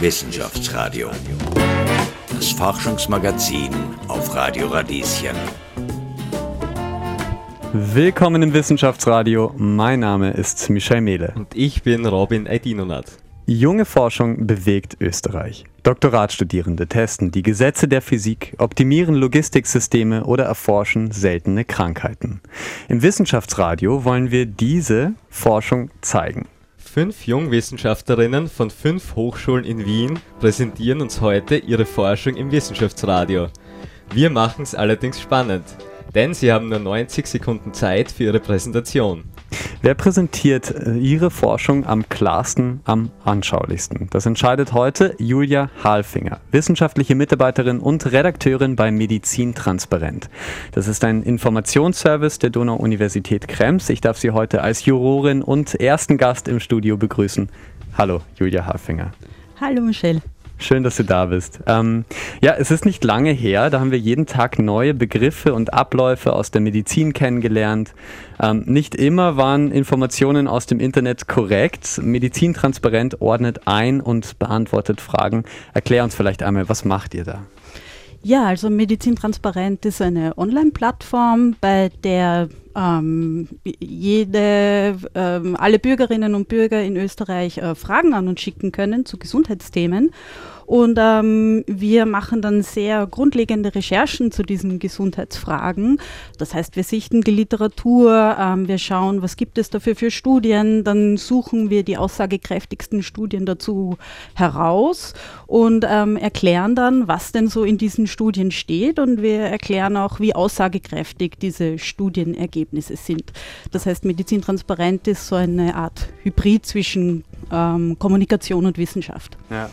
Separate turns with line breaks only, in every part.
Wissenschaftsradio. Das Forschungsmagazin auf Radio Radieschen.
Willkommen im Wissenschaftsradio. Mein Name ist Michel Mehle.
Und ich bin Robin Eidinonat.
Junge Forschung bewegt Österreich. Doktoratstudierende testen die Gesetze der Physik, optimieren Logistiksysteme oder erforschen seltene Krankheiten. Im Wissenschaftsradio wollen wir diese Forschung zeigen.
Fünf Jungwissenschaftlerinnen von fünf Hochschulen in Wien präsentieren uns heute ihre Forschung im Wissenschaftsradio. Wir machen es allerdings spannend, denn sie haben nur 90 Sekunden Zeit für ihre Präsentation.
Wer präsentiert äh, ihre Forschung am klarsten, am anschaulichsten? Das entscheidet heute Julia Halfinger, wissenschaftliche Mitarbeiterin und Redakteurin bei Medizin Transparent. Das ist ein Informationsservice der Donau-Universität Krems. Ich darf Sie heute als Jurorin und ersten Gast im Studio begrüßen. Hallo, Julia Halfinger.
Hallo, Michelle.
Schön, dass du da bist. Ähm, ja, es ist nicht lange her, da haben wir jeden Tag neue Begriffe und Abläufe aus der Medizin kennengelernt. Ähm, nicht immer waren Informationen aus dem Internet korrekt. Medizin transparent ordnet ein und beantwortet Fragen. Erklär uns vielleicht einmal, was macht ihr da?
Ja, also Medizin Transparent ist eine Online-Plattform, bei der ähm, jede, ähm, alle Bürgerinnen und Bürger in Österreich äh, Fragen an uns schicken können zu Gesundheitsthemen. Und ähm, wir machen dann sehr grundlegende Recherchen zu diesen Gesundheitsfragen. Das heißt, wir sichten die Literatur, ähm, wir schauen, was gibt es dafür für Studien, dann suchen wir die aussagekräftigsten Studien dazu heraus und ähm, erklären dann, was denn so in diesen Studien steht und wir erklären auch, wie aussagekräftig diese Studienergebnisse sind. Das heißt, Medizin transparent ist so eine Art Hybrid zwischen ähm, Kommunikation und Wissenschaft.
Ja.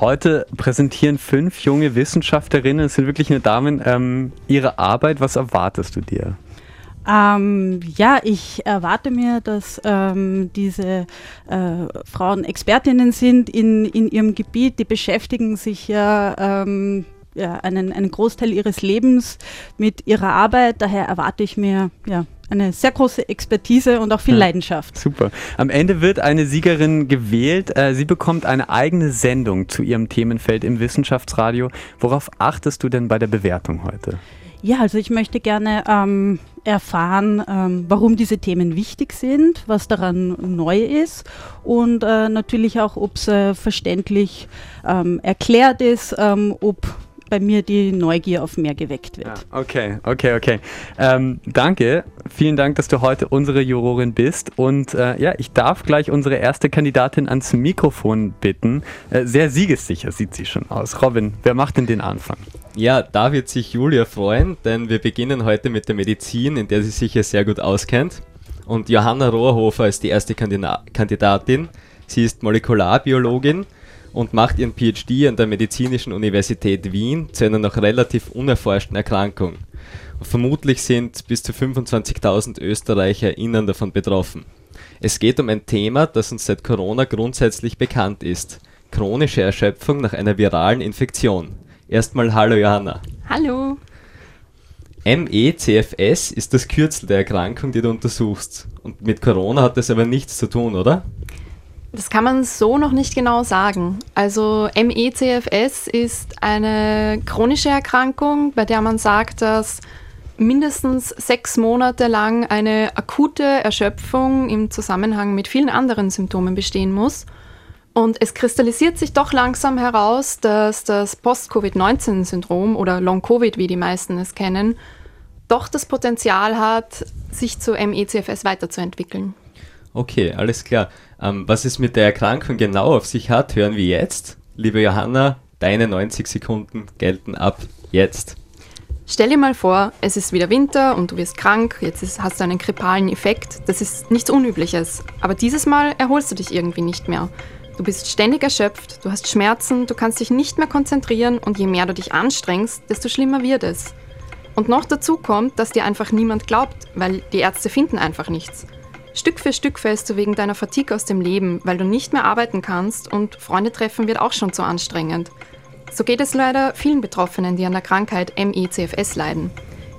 Heute präsentieren fünf junge Wissenschaftlerinnen, es sind wirklich eine Damen, ähm, ihre Arbeit. Was erwartest du dir?
Ähm, ja, ich erwarte mir, dass ähm, diese äh, Frauen Expertinnen sind in, in ihrem Gebiet. Die beschäftigen sich ja, ähm, ja einen, einen Großteil ihres Lebens mit ihrer Arbeit. Daher erwarte ich mir ja, eine sehr große Expertise und auch viel ja, Leidenschaft.
Super. Am Ende wird eine Siegerin gewählt. Äh, sie bekommt eine eigene Sendung zu ihrem Themenfeld im Wissenschaftsradio. Worauf achtest du denn bei der Bewertung heute?
Ja, also ich möchte gerne ähm, erfahren, ähm, warum diese Themen wichtig sind, was daran neu ist und äh, natürlich auch, ob es äh, verständlich ähm, erklärt ist, ähm, ob bei mir die Neugier auf mehr geweckt wird.
Ja, okay, okay, okay. Ähm, danke. Vielen Dank, dass du heute unsere Jurorin bist. Und äh, ja, ich darf gleich unsere erste Kandidatin ans Mikrofon bitten. Äh, sehr siegessicher sieht sie schon aus. Robin, wer macht denn den Anfang?
Ja, da wird sich Julia freuen, denn wir beginnen heute mit der Medizin, in der sie sich ja sehr gut auskennt. Und Johanna Rohrhofer ist die erste Kandidatin. Sie ist Molekularbiologin und macht ihren PhD an der Medizinischen Universität Wien zu einer noch relativ unerforschten Erkrankung. Und vermutlich sind bis zu 25.000 ÖsterreicherInnen davon betroffen. Es geht um ein Thema, das uns seit Corona grundsätzlich bekannt ist. Chronische Erschöpfung nach einer viralen Infektion. Erstmal hallo Johanna.
Hallo.
MECFS ist das Kürzel der Erkrankung, die du untersuchst. Und mit Corona hat das aber nichts zu tun, oder?
Das kann man so noch nicht genau sagen. Also MECFS ist eine chronische Erkrankung, bei der man sagt, dass mindestens sechs Monate lang eine akute Erschöpfung im Zusammenhang mit vielen anderen Symptomen bestehen muss. Und es kristallisiert sich doch langsam heraus, dass das Post-Covid-19-Syndrom oder Long-Covid, wie die meisten es kennen, doch das Potenzial hat, sich zu MECFS weiterzuentwickeln.
Okay, alles klar. Ähm, was es mit der Erkrankung genau auf sich hat, hören wir jetzt. Liebe Johanna, deine 90 Sekunden gelten ab jetzt.
Stell dir mal vor, es ist wieder Winter und du wirst krank, jetzt ist, hast du einen grippalen Effekt. Das ist nichts Unübliches. Aber dieses Mal erholst du dich irgendwie nicht mehr. Du bist ständig erschöpft, du hast Schmerzen, du kannst dich nicht mehr konzentrieren und je mehr du dich anstrengst, desto schlimmer wird es. Und noch dazu kommt, dass dir einfach niemand glaubt, weil die Ärzte finden einfach nichts. Stück für Stück fällst du wegen deiner Fatigue aus dem Leben, weil du nicht mehr arbeiten kannst und Freunde treffen wird auch schon zu anstrengend. So geht es leider vielen Betroffenen, die an der Krankheit MECFS leiden.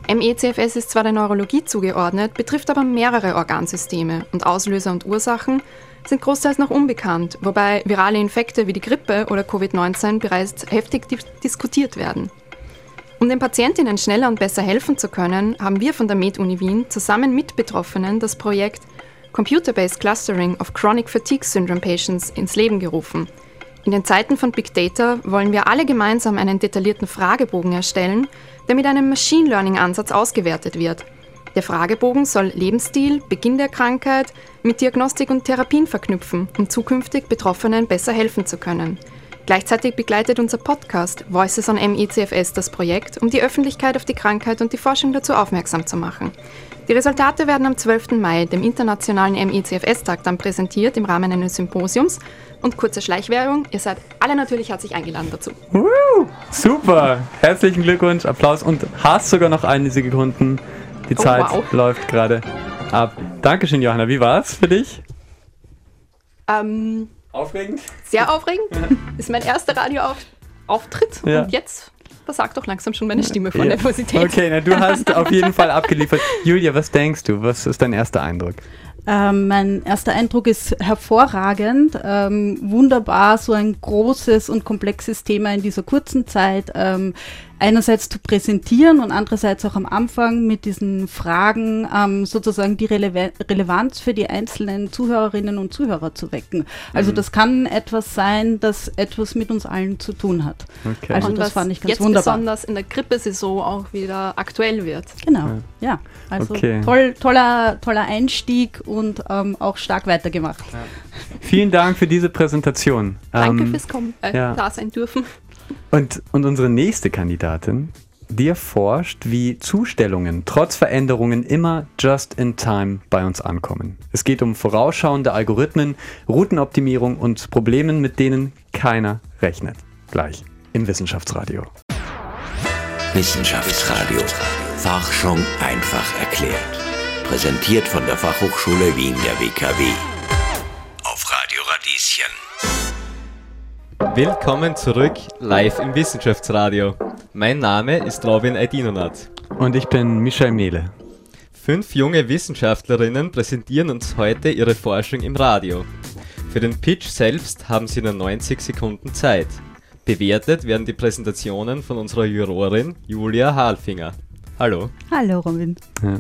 MECFS ist zwar der Neurologie zugeordnet, betrifft aber mehrere Organsysteme und Auslöser und Ursachen sind großteils noch unbekannt, wobei virale Infekte wie die Grippe oder Covid-19 bereits heftig di diskutiert werden. Um den Patientinnen schneller und besser helfen zu können, haben wir von der Med-Uni Wien zusammen mit Betroffenen das Projekt Computer-Based Clustering of Chronic Fatigue Syndrome Patients ins Leben gerufen. In den Zeiten von Big Data wollen wir alle gemeinsam einen detaillierten Fragebogen erstellen, der mit einem Machine Learning-Ansatz ausgewertet wird. Der Fragebogen soll Lebensstil, Beginn der Krankheit mit Diagnostik und Therapien verknüpfen, um zukünftig Betroffenen besser helfen zu können. Gleichzeitig begleitet unser Podcast Voices on MECFS das Projekt, um die Öffentlichkeit auf die Krankheit und die Forschung dazu aufmerksam zu machen. Die Resultate werden am 12. Mai, dem internationalen MECFS-Tag, dann präsentiert im Rahmen eines Symposiums. Und kurze Schleichwerbung, ihr seid alle natürlich herzlich eingeladen dazu.
Woo, super, herzlichen Glückwunsch, Applaus und hast sogar noch einige Sekunden. Die
Oh,
Zeit
wow.
läuft gerade ab. Dankeschön, Johanna. Wie war's für dich?
Ähm,
Aufregend?
sehr aufregend. Ist mein erster Radioauftritt.
Ja.
Und jetzt versagt doch langsam schon meine Stimme von
Ja.
Nervosität.
Okay, na, du hast auf jeden Fall abgeliefert. Julia, was denkst du? Was ist dein erster Eindruck?
Ähm, mein erster Eindruck ist hervorragend. Ähm, wunderbar, so ein großes und komplexes Thema in dieser kurzen Zeit ähm, einerseits zu präsentieren und andererseits auch am Anfang mit diesen Fragen ähm, sozusagen die Relev Relevanz für die einzelnen Zuhörerinnen und Zuhörer zu wecken. Also
Mhm.
das kann etwas sein, das etwas mit uns allen zu tun hat.
Okay.
Also
Und
das fand ich ganz
jetzt
wunderbar.
besonders in der Grippesaison auch wieder aktuell wird.
Genau, ja. Also
Okay.
toll, toller, toller Einstieg und ähm, auch stark weitergemacht.
Vielen Dank für diese Präsentation.
Danke
Ähm,
fürs Kommen, äh,
ja.
da sein dürfen.
Und, und unsere nächste Kandidatin, die erforscht, wie Zustellungen trotz Veränderungen immer just in time bei uns ankommen. Es geht um vorausschauende Algorithmen, Routenoptimierung und Problemen, mit denen keiner rechnet. Gleich im Wissenschaftsradio.
Wissenschaftsradio. Forschung einfach erklärt. Präsentiert von der Fachhochschule Wien der WKW. Auf Radio Radieschen.
Willkommen zurück live im Wissenschaftsradio. Mein Name ist Robin Aidinonath.
Und ich bin Michael Mehle.
Fünf junge Wissenschaftlerinnen präsentieren uns heute ihre Forschung im Radio. Für den Pitch selbst haben sie nur 90 Sekunden Zeit. Bewertet werden die Präsentationen von unserer Jurorin Julia Halfinger. Hallo.
Hallo Robin.
Ja.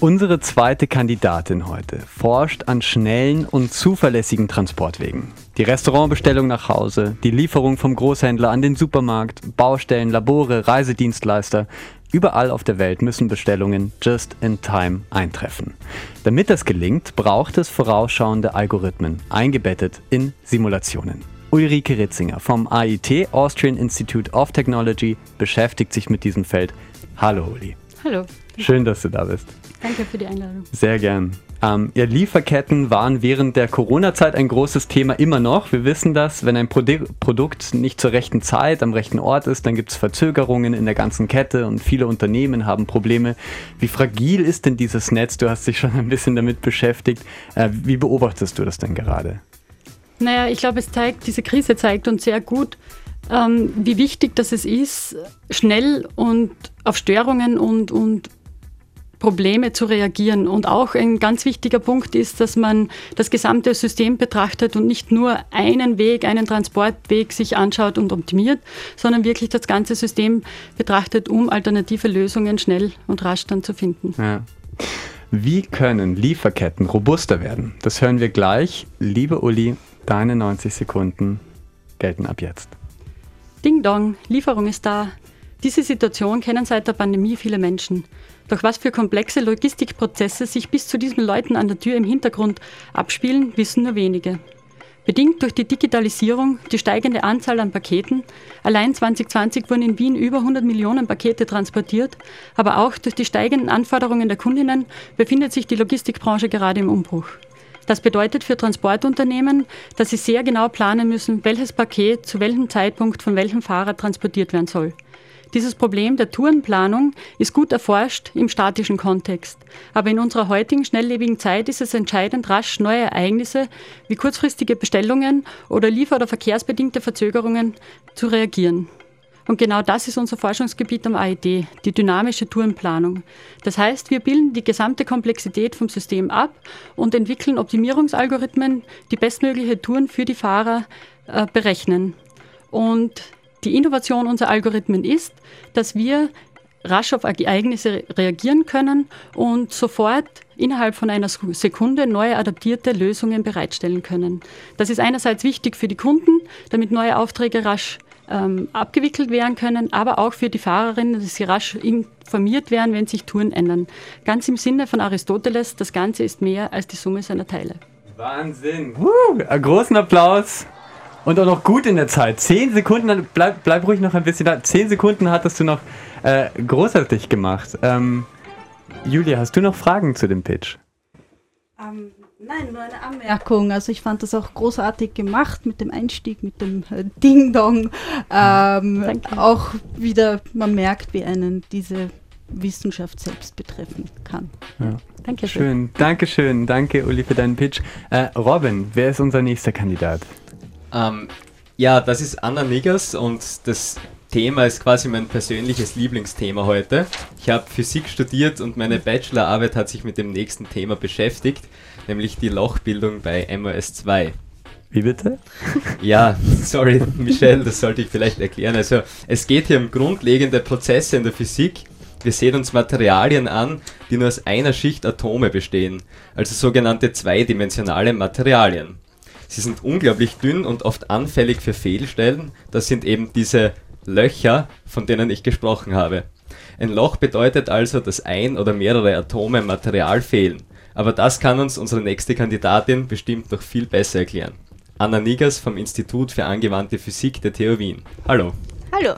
Unsere zweite Kandidatin heute forscht an schnellen und zuverlässigen Transportwegen. Die Restaurantbestellung nach Hause, die Lieferung vom Großhändler an den Supermarkt, Baustellen, Labore, Reisedienstleister. Überall auf der Welt müssen Bestellungen just in time eintreffen. Damit das gelingt, braucht es vorausschauende Algorithmen, eingebettet in Simulationen. Ulrike Ritzinger vom AIT, Austrian Institute of Technology, beschäftigt sich mit diesem Feld. Hallo Uli.
Hallo,
Schön, dass du da bist.
danke für die Einladung.
Sehr gern. Ähm, ja, Lieferketten waren während der Corona-Zeit ein großes Thema immer noch. Wir wissen das, wenn ein Prodi Produkt nicht zur rechten Zeit am rechten Ort ist, dann gibt es Verzögerungen in der ganzen Kette und viele Unternehmen haben Probleme. Wie fragil ist denn dieses Netz? Du hast dich schon ein bisschen damit beschäftigt. Äh, wie beobachtest du das denn gerade?
Naja, ich glaube, es zeigt, diese Krise zeigt uns sehr gut, ähm, wie wichtig das es ist, schnell und auf Störungen und, und Probleme zu reagieren. Und auch ein ganz wichtiger Punkt ist, dass man das gesamte System betrachtet und nicht nur einen Weg, einen Transportweg sich anschaut und optimiert, sondern wirklich das ganze System betrachtet, um alternative Lösungen schnell und rasch dann zu finden.
Ja. Wie können Lieferketten robuster werden? Das hören wir gleich. Liebe Uli, deine 90 Sekunden gelten ab jetzt.
Ding Dong, Lieferung ist da. Diese Situation kennen seit der Pandemie viele Menschen. Doch was für komplexe Logistikprozesse sich bis zu diesen Leuten an der Tür im Hintergrund abspielen, wissen nur wenige. Bedingt durch die Digitalisierung, die steigende Anzahl an Paketen, allein 2020 wurden in Wien über 100 Millionen Pakete transportiert, aber auch durch die steigenden Anforderungen der Kundinnen befindet sich die Logistikbranche gerade im Umbruch. Das bedeutet für Transportunternehmen, dass sie sehr genau planen müssen, welches Paket zu welchem Zeitpunkt von welchem Fahrer transportiert werden soll. Dieses Problem der Tourenplanung ist gut erforscht im statischen Kontext. Aber in unserer heutigen schnelllebigen Zeit ist es entscheidend, rasch neue Ereignisse wie kurzfristige Bestellungen oder liefer- oder verkehrsbedingte Verzögerungen zu reagieren. Und genau das ist unser Forschungsgebiet am AID, die dynamische Tourenplanung. Das heißt, wir bilden die gesamte Komplexität vom System ab und entwickeln Optimierungsalgorithmen, die bestmögliche Touren für die Fahrer äh, berechnen. Und die Innovation unserer Algorithmen ist, dass wir rasch auf Ereignisse reagieren können und sofort innerhalb von einer Sekunde neue adaptierte Lösungen bereitstellen können. Das ist einerseits wichtig für die Kunden, damit neue Aufträge rasch ähm, abgewickelt werden können, aber auch für die Fahrerinnen, dass sie rasch informiert werden, wenn sich Touren ändern. Ganz im Sinne von Aristoteles, das Ganze ist mehr als die Summe seiner Teile.
Wahnsinn! Uh, einen großen Applaus! Und auch noch gut in der Zeit. Zehn Sekunden, bleib, bleib ruhig noch ein bisschen da. Zehn Sekunden hattest du noch äh, großartig gemacht. Ähm, Julia, hast du noch Fragen zu dem Pitch?
Um, ähm, nein, nur eine Anmerkung. Also ich fand das auch großartig gemacht mit dem Einstieg, mit dem äh, Ding-Dong. Ähm, auch wieder, man merkt, wie einen diese Wissenschaft selbst betreffen kann.
Ja. Danke schön. Dankeschön. Danke, Uli, für deinen Pitch. Äh, Robin, wer ist unser nächster Kandidat?
Ähm, ja, das ist Anna Niggers und das Thema ist quasi mein persönliches Lieblingsthema heute. Ich habe Physik studiert und meine Bachelorarbeit hat sich mit dem nächsten Thema beschäftigt, nämlich die Lochbildung bei MOS2.
Wie bitte?
Ja, sorry, Michelle, das sollte ich vielleicht erklären. Also, es geht hier um grundlegende Prozesse in der Physik. Wir sehen uns Materialien an, die nur aus einer Schicht Atome bestehen, also sogenannte zweidimensionale Materialien. Sie sind unglaublich dünn und oft anfällig für Fehlstellen. Das sind eben diese Löcher, von denen ich gesprochen habe. Ein Loch bedeutet also, dass ein oder mehrere Atome Material fehlen. Aber das kann uns unsere nächste Kandidatin bestimmt noch viel besser erklären. Anna Nigers vom Institut für angewandte Physik der TU Wien. Hallo.
Hallo.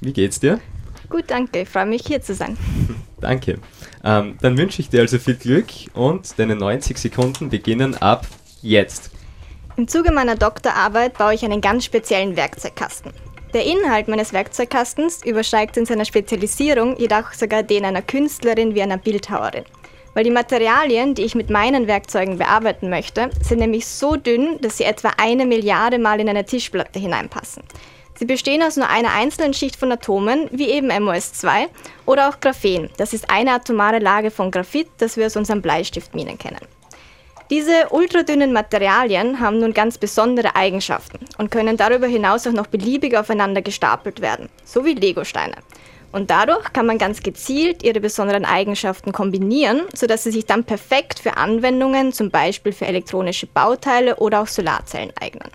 Wie geht's dir?
Gut, danke. Ich freue mich hier zu sein.
danke. Ähm, dann wünsche ich dir also viel Glück und deine 90 Sekunden beginnen ab jetzt.
Im Zuge meiner Doktorarbeit baue ich einen ganz speziellen Werkzeugkasten. Der Inhalt meines Werkzeugkastens übersteigt in seiner Spezialisierung jedoch sogar den einer Künstlerin wie einer Bildhauerin. Weil die Materialien, die ich mit meinen Werkzeugen bearbeiten möchte, sind nämlich so dünn, dass sie etwa eine Milliarde Mal in eine Tischplatte hineinpassen. Sie bestehen aus nur einer einzelnen Schicht von Atomen, wie eben MOS2 oder auch Graphen. Das ist eine atomare Lage von Graphit, das wir aus unseren Bleistiftminen kennen. Diese ultradünnen Materialien haben nun ganz besondere Eigenschaften und können darüber hinaus auch noch beliebig aufeinander gestapelt werden, so wie Legosteine. Und dadurch kann man ganz gezielt ihre besonderen Eigenschaften kombinieren, sodass sie sich dann perfekt für Anwendungen, zum Beispiel für elektronische Bauteile oder auch Solarzellen eignen.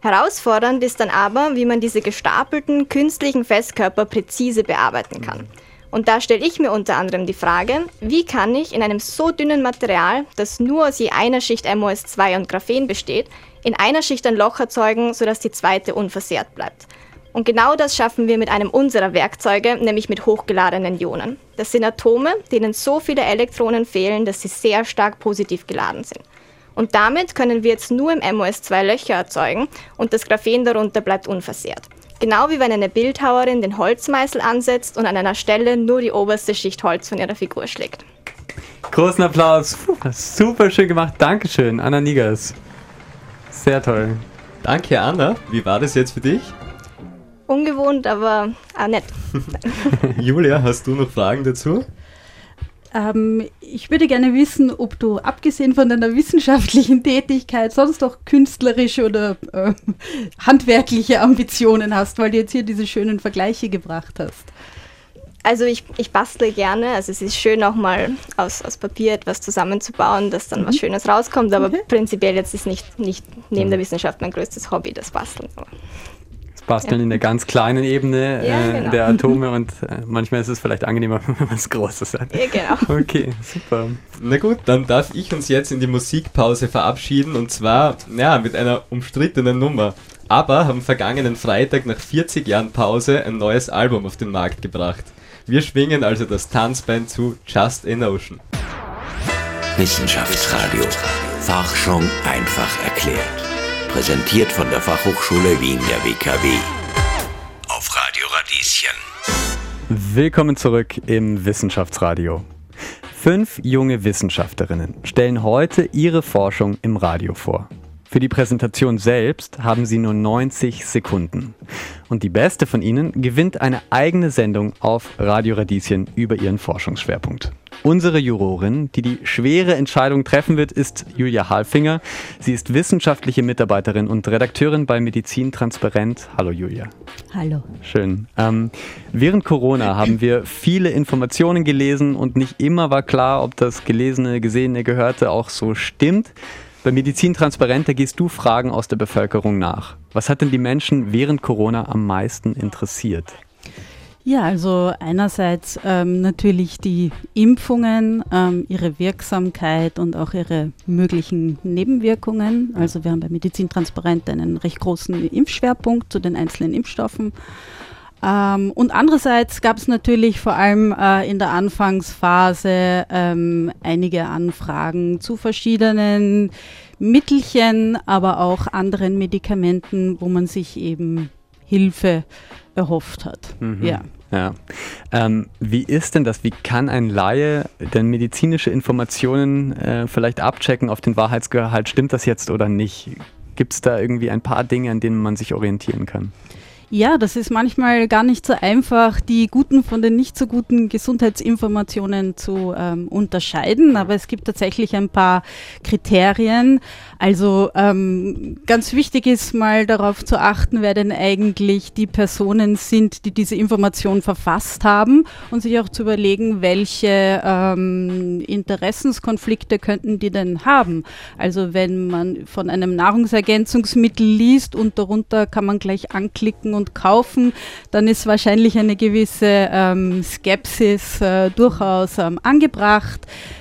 Herausfordernd ist dann aber, wie man diese gestapelten künstlichen Festkörper präzise bearbeiten kann. Und da stelle ich mir unter anderem die Frage, wie kann ich in einem so dünnen Material, das nur aus je einer Schicht MOS2 und Graphen besteht, in einer Schicht ein Loch erzeugen, sodass die zweite unversehrt bleibt. Und genau das schaffen wir mit einem unserer Werkzeuge, nämlich mit hochgeladenen Ionen. Das sind Atome, denen so viele Elektronen fehlen, dass sie sehr stark positiv geladen sind. Und damit können wir jetzt nur im MOS2 Löcher erzeugen und das Graphen darunter bleibt unversehrt. Genau wie wenn eine Bildhauerin den Holzmeißel ansetzt und an einer Stelle nur die oberste Schicht Holz von ihrer Figur schlägt.
Großen Applaus. Puh, super schön gemacht. Dankeschön, Anna Nigers. Sehr toll.
Danke, Anna. Wie war das jetzt für dich?
Ungewohnt, aber auch nett.
Julia, hast du noch Fragen dazu?
Ähm, ich würde gerne wissen, ob du abgesehen von deiner wissenschaftlichen Tätigkeit sonst auch künstlerische oder äh, handwerkliche Ambitionen hast, weil du jetzt hier diese schönen Vergleiche gebracht hast.
Also ich, ich bastle gerne, also es ist schön auch mal aus, aus Papier etwas zusammenzubauen, dass dann mhm. was Schönes rauskommt, aber okay. prinzipiell jetzt ist nicht, nicht neben der Wissenschaft mein größtes Hobby das Basteln. Aber
basteln ja. in der ganz kleinen Ebene ja, äh, genau. der Atome und äh, manchmal ist es vielleicht angenehmer, wenn man es Großes hat.
Ja, genau.
Okay, super.
Na gut, dann darf ich uns jetzt in die Musikpause verabschieden und zwar ja, mit einer umstrittenen Nummer. Aber haben vergangenen Freitag nach 40 Jahren Pause ein neues Album auf den Markt gebracht. Wir schwingen also das Tanzbein zu Just a Notion.
Wissenschaftsradio. Forschung einfach erklärt. Präsentiert von der Fachhochschule Wien der WKW. Auf Radio Radieschen.
Willkommen zurück im Wissenschaftsradio. Fünf junge Wissenschaftlerinnen stellen heute ihre Forschung im Radio vor. Für die Präsentation selbst haben Sie nur 90 Sekunden. Und die beste von Ihnen gewinnt eine eigene Sendung auf Radio Radieschen über Ihren Forschungsschwerpunkt. Unsere Jurorin, die die schwere Entscheidung treffen wird, ist Julia Halfinger. Sie ist wissenschaftliche Mitarbeiterin und Redakteurin bei Medizin Transparent. Hallo Julia.
Hallo.
Schön. Ähm, während Corona haben wir viele Informationen gelesen und nicht immer war klar, ob das Gelesene, Gesehene, Gehörte auch so stimmt. Bei Medizin Transparent, da gehst du Fragen aus der Bevölkerung nach. Was hat denn die Menschen während Corona am meisten interessiert?
Ja, also einerseits ähm, natürlich die Impfungen, ähm, ihre Wirksamkeit und auch ihre möglichen Nebenwirkungen. Also wir haben bei Medizin Transparent einen recht großen Impfschwerpunkt zu den einzelnen Impfstoffen. Ähm, und andererseits gab es natürlich vor allem äh, in der Anfangsphase ähm, einige Anfragen zu verschiedenen Mittelchen, aber auch anderen Medikamenten, wo man sich eben Hilfe erhofft hat.
Mhm. Ja. Ja. Ähm, wie ist denn das? Wie kann ein Laie denn medizinische Informationen äh, vielleicht abchecken auf den Wahrheitsgehalt? Stimmt das jetzt oder nicht? Gibt es da irgendwie ein paar Dinge, an denen man sich orientieren kann?
Ja, das ist manchmal gar nicht so einfach, die guten von den nicht so guten Gesundheitsinformationen zu ähm, unterscheiden, aber es gibt tatsächlich ein paar Kriterien. Also ähm, ganz wichtig ist mal darauf zu achten, wer denn eigentlich die Personen sind, die diese Information verfasst haben und sich auch zu überlegen, welche ähm, Interessenskonflikte könnten die denn haben. Also wenn man von einem Nahrungsergänzungsmittel liest und darunter kann man gleich anklicken und kaufen, dann ist wahrscheinlich eine gewisse ähm, Skepsis äh, durchaus ähm, angebracht.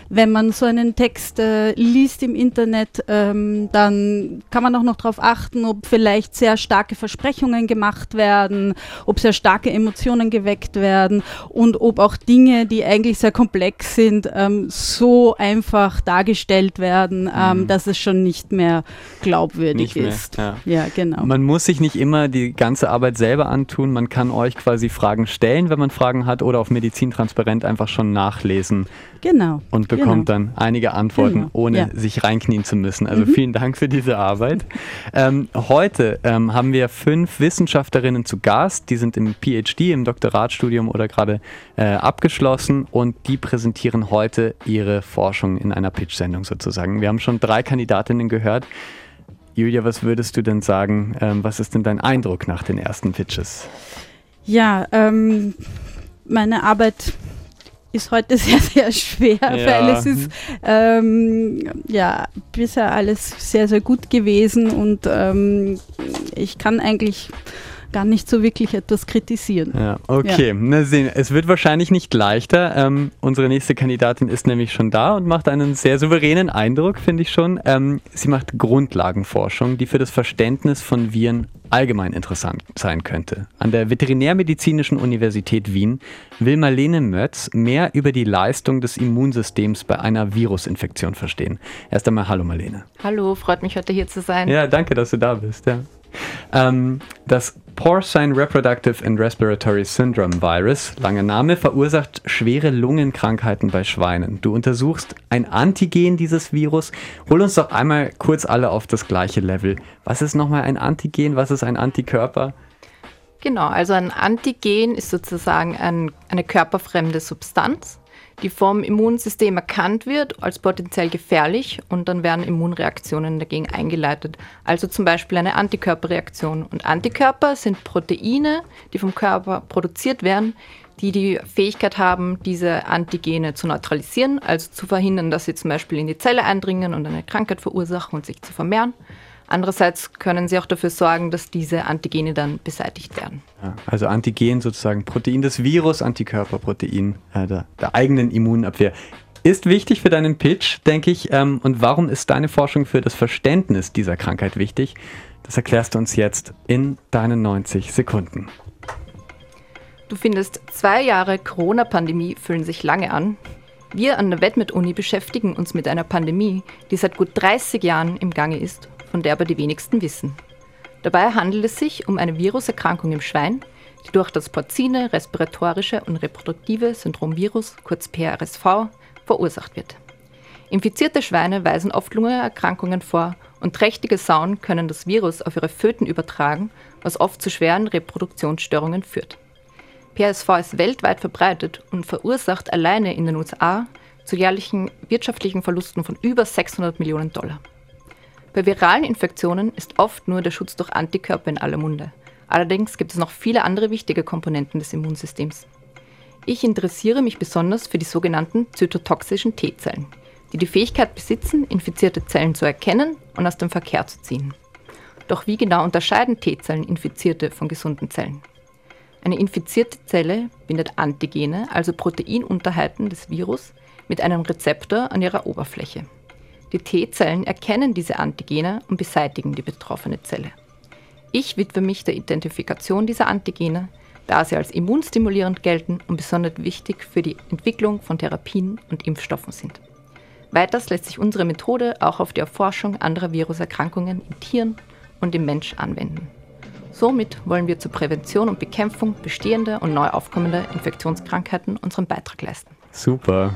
Wenn man so einen Text äh, liest im Internet, ähm, dann kann man auch noch darauf achten, ob vielleicht sehr starke Versprechungen gemacht werden, ob sehr starke Emotionen geweckt werden und ob auch Dinge, die eigentlich sehr komplex sind, ähm, so einfach dargestellt werden, ähm, mhm. dass es schon nicht mehr glaubwürdig nicht ist.
Mehr, ja. ja, genau. Man muss sich nicht immer die ganze Arbeit selber antun. Man kann euch quasi Fragen stellen, wenn man Fragen hat, oder auf Medizin transparent einfach schon nachlesen.
Genau.
Und bekommt genau. dann einige Antworten, genau. ohne ja. sich reinknien zu müssen. Also mhm. vielen Dank für diese Arbeit. Ähm, heute ähm, haben wir fünf Wissenschaftlerinnen zu Gast. Die sind im PhD, im Doktoratstudium oder gerade äh, abgeschlossen und die präsentieren heute ihre Forschung in einer Pitch-Sendung sozusagen. Wir haben schon drei Kandidatinnen gehört. Julia, was würdest du denn sagen? Ähm, was ist denn dein Eindruck nach den ersten Pitches?
Ja, ähm, meine Arbeit ist heute sehr, sehr schwer, ja. weil es ist ähm, ja bisher alles sehr, sehr gut gewesen und ähm, ich kann eigentlich gar nicht so wirklich etwas kritisieren.
Ja, okay. Ja. Na sehen, es wird wahrscheinlich nicht leichter. Ähm, unsere nächste Kandidatin ist nämlich schon da und macht einen sehr souveränen Eindruck, finde ich schon. Ähm, sie macht Grundlagenforschung, die für das Verständnis von Viren allgemein interessant sein könnte. An der Veterinärmedizinischen Universität Wien will Marlene Mötz mehr über die Leistung des Immunsystems bei einer Virusinfektion verstehen. Erst einmal hallo Marlene.
Hallo, freut mich heute hier zu sein.
Ja, danke, dass du da bist. Ja. Ähm, das Porcine Reproductive and Respiratory Syndrome Virus, langer Name, verursacht schwere Lungenkrankheiten bei Schweinen. Du untersuchst ein Antigen dieses Virus. Hol uns doch einmal kurz alle auf das gleiche Level. Was ist nochmal ein Antigen? Was ist ein Antikörper?
Genau, also ein Antigen ist sozusagen ein, eine körperfremde Substanz die vom Immunsystem erkannt wird als potenziell gefährlich und dann werden Immunreaktionen dagegen eingeleitet. Also zum Beispiel eine Antikörperreaktion. Und Antikörper sind Proteine, die vom Körper produziert werden, die die Fähigkeit haben, diese Antigene zu neutralisieren, also zu verhindern, dass sie zum Beispiel in die Zelle eindringen und eine Krankheit verursachen und sich zu vermehren. Andererseits können sie auch dafür sorgen, dass diese Antigene dann beseitigt werden.
Ja, also Antigen sozusagen Protein des Virus, Antikörperprotein äh, der, der, eigenen Immunabwehr. Ist wichtig für deinen Pitch, denke ich. Ähm, und warum ist deine Forschung für das Verständnis dieser Krankheit wichtig? Das erklärst du uns jetzt in deinen 90 Sekunden.
Du findest, zwei Jahre Corona-Pandemie fühlen sich lange an. Wir an der WedMed-Uni beschäftigen uns mit einer Pandemie, die seit gut 30 Jahren im Gange ist von der aber die wenigsten wissen. Dabei handelt es sich um eine Viruserkrankung im Schwein, die durch das Porcine Respiratorische und Reproduktive Syndromvirus, kurz PRSV, verursacht wird. Infizierte Schweine weisen oft Lungenerkrankungen vor und trächtige Sauen können das Virus auf ihre Föten übertragen, was oft zu schweren Reproduktionsstörungen führt. PSV ist weltweit verbreitet und verursacht alleine in den USA zu jährlichen wirtschaftlichen Verlusten von über 600 Millionen Dollar. Bei viralen Infektionen ist oft nur der Schutz durch Antikörper in aller Munde. Allerdings gibt es noch viele andere wichtige Komponenten des Immunsystems. Ich interessiere mich besonders für die sogenannten zytotoxischen T-Zellen, die die Fähigkeit besitzen, infizierte Zellen zu erkennen und aus dem Verkehr zu ziehen. Doch wie genau unterscheiden T-Zellen infizierte von gesunden Zellen? Eine infizierte Zelle bindet Antigene, also Proteinunterheiten des Virus, mit einem Rezeptor an ihrer Oberfläche. Die T-Zellen erkennen diese Antigene und beseitigen die betroffene Zelle. Ich widme mich der Identifikation dieser Antigene, da sie als immunstimulierend gelten und besonders wichtig für die Entwicklung von Therapien und Impfstoffen sind. Weiters lässt sich unsere Methode auch auf die Erforschung anderer Viruserkrankungen in Tieren und im Mensch anwenden. Somit wollen wir zur Prävention und Bekämpfung bestehender und neu aufkommender Infektionskrankheiten unseren Beitrag leisten.
Super.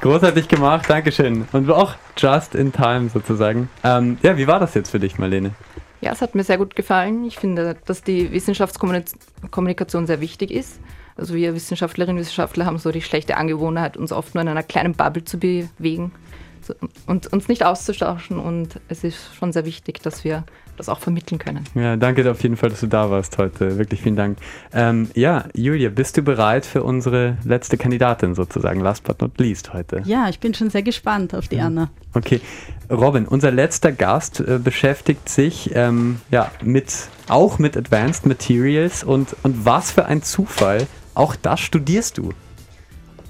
Großartig gemacht, Dankeschön. Und auch just in time sozusagen. Ähm, ja, wie war das jetzt für dich, Marlene?
Ja, es hat mir sehr gut gefallen. Ich finde, dass die Wissenschaftskommunikation sehr wichtig ist. Also wir Wissenschaftlerinnen und Wissenschaftler haben so die schlechte Angewohnheit, uns oft nur in einer kleinen Bubble zu bewegen und uns nicht auszutauschen. Und es ist schon sehr wichtig, dass wir das auch vermitteln können.
Ja, danke auf jeden Fall, dass du da warst heute. Wirklich vielen Dank. Ähm, ja, Julia, bist du bereit für unsere letzte Kandidatin sozusagen, last but not least heute?
Ja, ich bin schon sehr gespannt auf die Anna.
Okay, Robin, unser letzter Gast äh, beschäftigt sich ähm, ja, mit, auch mit Advanced Materials und, und was für ein Zufall, auch das studierst du.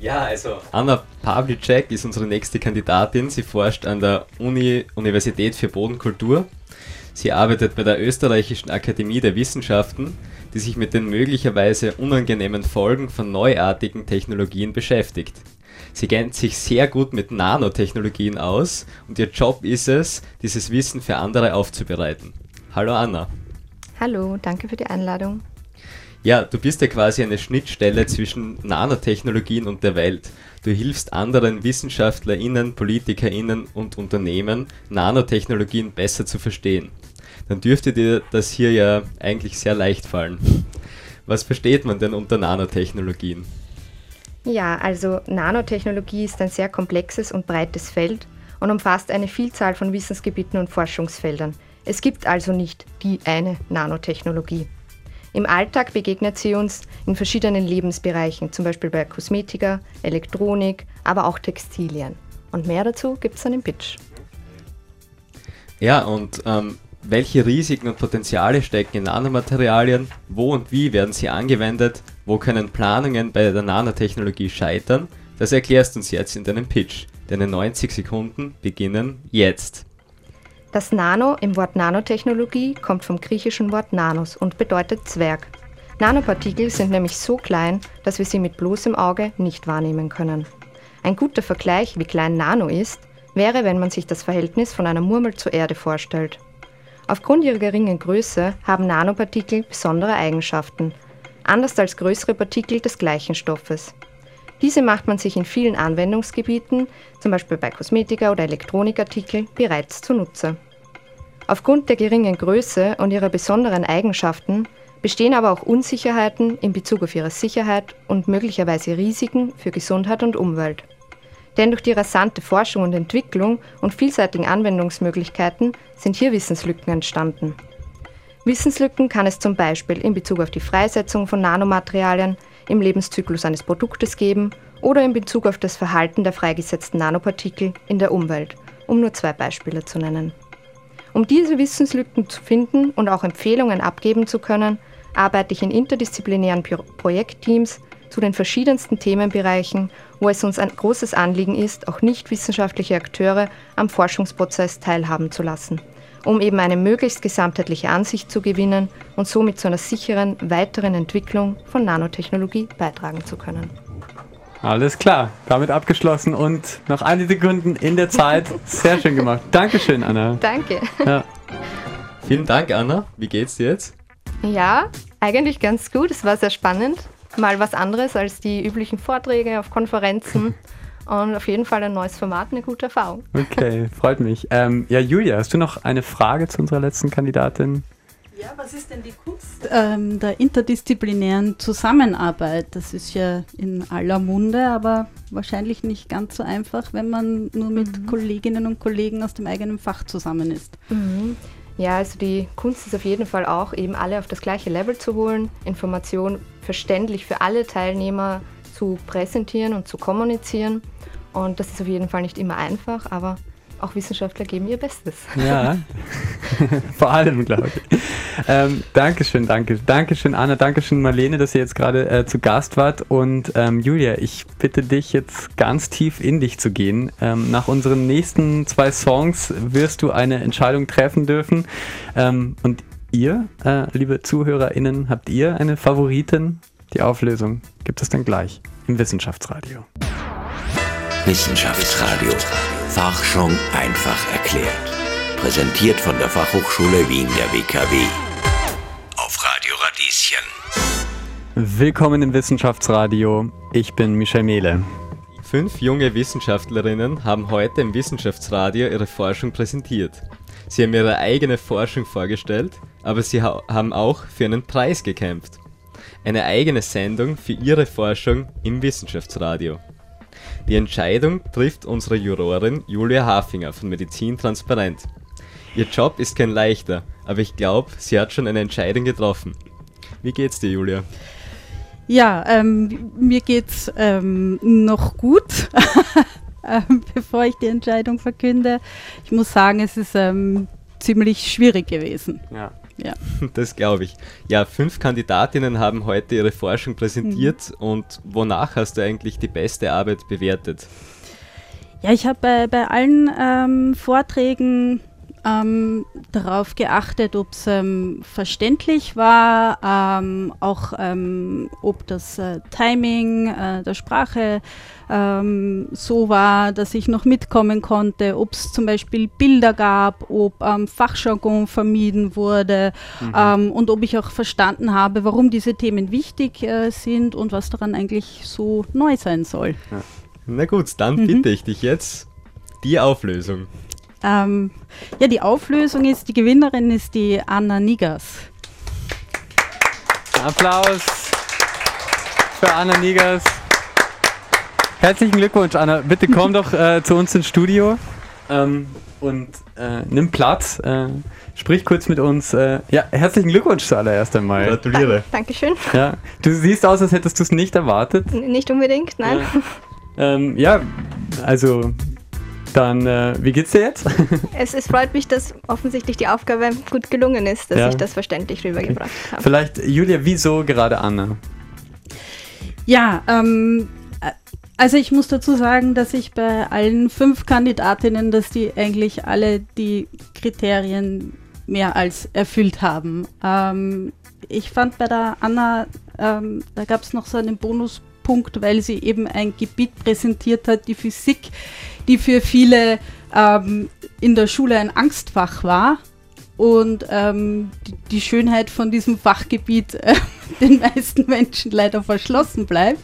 Ja, also Anna Pavlicek ist unsere nächste Kandidatin. Sie forscht an der Uni Universität für Bodenkultur Sie arbeitet bei der Österreichischen Akademie der Wissenschaften, die sich mit den möglicherweise unangenehmen Folgen von neuartigen Technologien beschäftigt. Sie kennt sich sehr gut mit Nanotechnologien aus und ihr Job ist es, dieses Wissen für andere aufzubereiten. Hallo Anna.
Hallo, danke für die Einladung.
Ja, du bist ja quasi eine Schnittstelle zwischen Nanotechnologien und der Welt. Du hilfst anderen WissenschaftlerInnen, PolitikerInnen und Unternehmen, Nanotechnologien besser zu verstehen dann dürfte dir das hier ja eigentlich sehr leicht fallen. Was versteht man denn unter Nanotechnologien?
Ja, also Nanotechnologie ist ein sehr komplexes und breites Feld und umfasst eine Vielzahl von Wissensgebieten und Forschungsfeldern. Es gibt also nicht die eine Nanotechnologie. Im Alltag begegnet sie uns in verschiedenen Lebensbereichen, zum Beispiel bei Kosmetika, Elektronik, aber auch Textilien. Und mehr dazu gibt es dann im Pitch.
Ja, und ähm, welche Risiken und Potenziale stecken in Nanomaterialien? Wo und wie werden sie angewendet? Wo können Planungen bei der Nanotechnologie scheitern? Das erklärst du uns jetzt in deinem Pitch. Deine 90 Sekunden beginnen jetzt.
Das Nano im Wort Nanotechnologie kommt vom griechischen Wort Nanos und bedeutet Zwerg. Nanopartikel sind nämlich so klein, dass wir sie mit bloßem Auge nicht wahrnehmen können. Ein guter Vergleich, wie klein Nano ist, wäre, wenn man sich das Verhältnis von einer Murmel zur Erde vorstellt. Aufgrund ihrer geringen Größe haben Nanopartikel besondere Eigenschaften, anders als größere Partikel des gleichen Stoffes. Diese macht man sich in vielen Anwendungsgebieten, zum Beispiel bei Kosmetika oder Elektronikartikeln, bereits zunutze. Aufgrund der geringen Größe und ihrer besonderen Eigenschaften bestehen aber auch Unsicherheiten in Bezug auf ihre Sicherheit und möglicherweise Risiken für Gesundheit und Umwelt. Denn durch die rasante Forschung und Entwicklung und vielseitigen Anwendungsmöglichkeiten sind hier Wissenslücken entstanden. Wissenslücken kann es zum Beispiel in Bezug auf die Freisetzung von Nanomaterialien im Lebenszyklus eines Produktes geben oder in Bezug auf das Verhalten der freigesetzten Nanopartikel in der Umwelt, um nur zwei Beispiele zu nennen. Um diese Wissenslücken zu finden und auch Empfehlungen abgeben zu können, arbeite ich in interdisziplinären Projektteams zu den verschiedensten Themenbereichen, wo es uns ein großes Anliegen ist, auch nicht wissenschaftliche Akteure am Forschungsprozess teilhaben zu lassen, um eben eine möglichst gesamtheitliche Ansicht zu gewinnen und somit zu einer sicheren weiteren Entwicklung von Nanotechnologie beitragen zu können.
Alles klar, damit abgeschlossen und noch einige Sekunden in der Zeit. Sehr schön gemacht. Dankeschön, Anna.
Danke.
Ja.
Vielen Dank, Anna. Wie geht's dir jetzt?
Ja, eigentlich ganz gut. Es war sehr spannend mal was anderes als die üblichen Vorträge auf Konferenzen. Und auf jeden Fall ein neues Format, eine gute Erfahrung.
Okay, freut mich. Ähm, ja, Julia, hast du noch eine Frage zu unserer letzten Kandidatin?
Ja, was ist denn die Kunst ähm, der interdisziplinären Zusammenarbeit? Das ist ja in aller Munde, aber wahrscheinlich nicht ganz so einfach, wenn man nur mit mhm. Kolleginnen und Kollegen aus dem eigenen Fach zusammen ist.
Mhm. Ja, also die Kunst ist auf jeden Fall auch, eben alle auf das gleiche Level zu holen, Information verständlich für alle Teilnehmer zu präsentieren und zu kommunizieren. Und das ist auf jeden Fall nicht immer einfach, aber auch Wissenschaftler geben ihr Bestes.
Ja, vor allem, glaube ich. Ähm, Dankeschön, danke. Dankeschön, Anna. Dankeschön, Marlene, dass ihr jetzt gerade äh, zu Gast wart. Und ähm, Julia, ich bitte dich jetzt ganz tief in dich zu gehen. Ähm, nach unseren nächsten zwei Songs wirst du eine Entscheidung treffen dürfen. Ähm, und ihr, äh, liebe ZuhörerInnen, habt ihr eine Favoritin? Die Auflösung gibt es dann gleich im Wissenschaftsradio.
Wissenschaftsradio. Forschung einfach erklärt. Präsentiert von der Fachhochschule Wien der WKW. Auf Radio Radieschen.
Willkommen im Wissenschaftsradio. Ich bin Michel Mehle.
Fünf junge Wissenschaftlerinnen haben heute im Wissenschaftsradio ihre Forschung präsentiert. Sie haben ihre eigene Forschung vorgestellt, aber sie ha haben auch für einen Preis gekämpft. Eine eigene Sendung für ihre Forschung im Wissenschaftsradio. Die Entscheidung trifft unsere Jurorin Julia Hafinger von Medizin Transparent. Ihr Job ist kein leichter, aber ich glaube, sie hat schon eine Entscheidung getroffen. Wie geht's dir, Julia?
Ja, ähm, mir geht's ähm, noch gut, ähm, bevor ich die Entscheidung verkünde. Ich muss sagen, es ist ähm, ziemlich schwierig gewesen.
Ja. Ja. Das glaube ich. Ja, fünf Kandidatinnen haben heute ihre Forschung präsentiert mhm. und wonach hast du eigentlich die beste Arbeit bewertet?
Ja, ich habe bei, bei allen ähm, Vorträgen ähm, darauf geachtet, ob es ähm, verständlich war, ähm, auch ähm, ob das äh, Timing äh, der Sprache ähm, so war, dass ich noch mitkommen konnte, ob es zum Beispiel Bilder gab, ob ähm, Fachjargon vermieden wurde mhm. und ob ich auch verstanden habe, warum diese Themen wichtig äh, sind und was daran eigentlich so neu sein soll.
Ja. Na gut, dann mhm. bitte ich dich jetzt die Auflösung.
Ähm, ja, die Auflösung ist, die Gewinnerin ist die Anna Nigas.
Applaus für Anna Nigas. Herzlichen Glückwunsch, Anna. Bitte komm doch äh, zu uns ins Studio ähm, und äh, nimm Platz. Äh, sprich kurz mit uns. Äh, ja, herzlichen Glückwunsch zuallererst einmal.
Gratuliere.
Dankeschön.
Ja, du siehst aus, als hättest du es nicht erwartet.
N nicht unbedingt, nein.
Ja, ähm, ja also dann, äh, wie geht's dir jetzt?
es, es, freut mich, dass offensichtlich die Aufgabe gut gelungen ist, dass ja. ich das verständlich rübergebracht okay. habe.
Vielleicht, Julia, wieso gerade Anna?
Ja, ähm, äh, also ich muss dazu sagen, dass ich bei allen fünf Kandidatinnen, dass die eigentlich alle die Kriterien mehr als erfüllt haben. Ähm, ich fand bei der Anna, ähm, da gab es noch so einen Bonuspunkt, weil sie eben ein Gebiet präsentiert hat, die Physik, die für viele ähm, in der Schule ein Angstfach war und ähm, die, die, Schönheit von diesem Fachgebiet äh, den meisten Menschen leider verschlossen bleibt.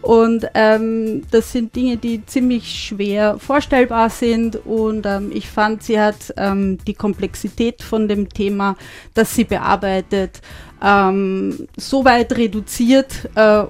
Und ähm, das sind Dinge, die ziemlich schwer vorstellbar sind. Und ähm, ich fand, sie hat ähm, die Komplexität von dem Thema, das sie bearbeitet, ähm, so weit reduziert, äh,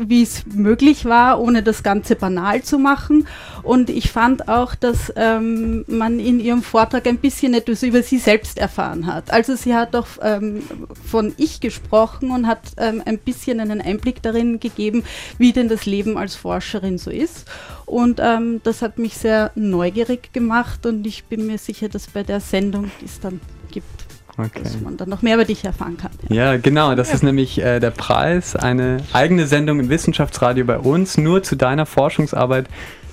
wie es möglich war, ohne das Ganze banal zu machen. Und ich fand auch, dass ähm, man in ihrem Vortrag ein bisschen etwas über sie selbst erfahren hat. Also sie hat auch ähm, von ich gesprochen und hat ähm, ein bisschen einen Einblick darin gegeben, wie denn das Leben als Forscherin so ist. Und ähm, das hat mich sehr neugierig gemacht und ich bin mir sicher, dass bei der Sendung, die es dann gibt, Okay. dass man dann noch mehr über dich erfahren kann.
Ja, ja genau, das ja. ist nämlich äh, der Preis, eine eigene Sendung im Wissenschaftsradio bei uns, nur zu deiner Forschungsarbeit.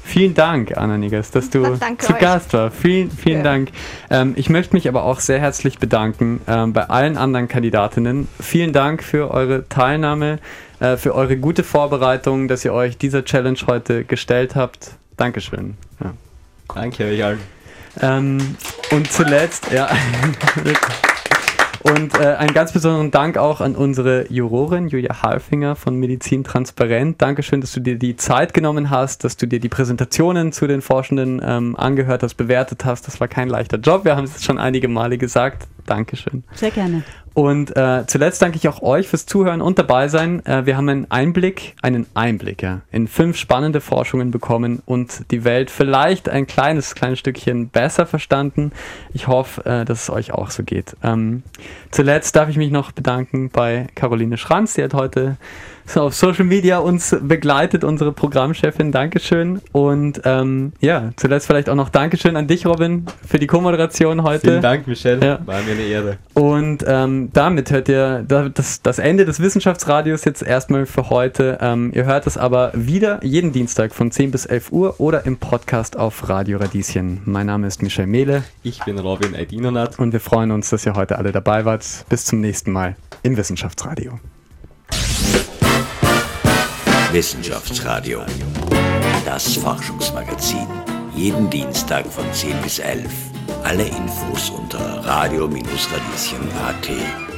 Vielen Dank, Anna Nigers, dass du zu euch. Gast warst. Vielen, vielen ja. Dank. Ähm, ich möchte mich aber auch sehr herzlich bedanken ähm, bei allen anderen Kandidatinnen. Vielen Dank für eure Teilnahme, äh, für eure gute Vorbereitung, dass ihr euch dieser Challenge heute gestellt habt. Dankeschön.
Ja. Danke euch allen.
Ähm, und zuletzt, ja. Und äh, einen ganz besonderen Dank auch an unsere Jurorin Julia Halfinger von Medizin Transparent. Dankeschön, dass du dir die Zeit genommen hast, dass du dir die Präsentationen zu den Forschenden ähm, angehört hast, bewertet hast. Das war kein leichter Job. Wir haben es schon einige Male gesagt. Dankeschön.
Sehr gerne.
Und äh, zuletzt danke ich auch euch fürs Zuhören und dabei sein. Äh, wir haben einen Einblick, einen Einblick ja, in fünf spannende Forschungen bekommen und die Welt vielleicht ein kleines, kleines Stückchen besser verstanden. Ich hoffe, äh, dass es euch auch so geht. Ähm, zuletzt darf ich mich noch bedanken bei Caroline Schranz, die hat heute so auf Social Media uns begleitet, unsere Programmchefin. Dankeschön. Und ähm, ja, zuletzt vielleicht auch noch Dankeschön an dich, Robin, für die Co-Moderation heute.
Vielen Dank, Michelle. Ja. War mir eine Ehre.
Und ähm, damit hört ihr das, das Ende des Wissenschaftsradios jetzt erstmal für heute. Ähm, ihr hört es aber wieder jeden Dienstag von 10 bis 11 Uhr oder im Podcast auf Radio Radieschen. Mein Name ist Michel Mehle.
Ich bin Robin Aidinonat.
Und wir freuen uns, dass ihr heute alle dabei wart. Bis zum nächsten Mal im Wissenschaftsradio.
Wissenschaftsradio. Das Forschungsmagazin. Jeden Dienstag von 10 bis 11. Alle Infos unter radio-radieschen.at.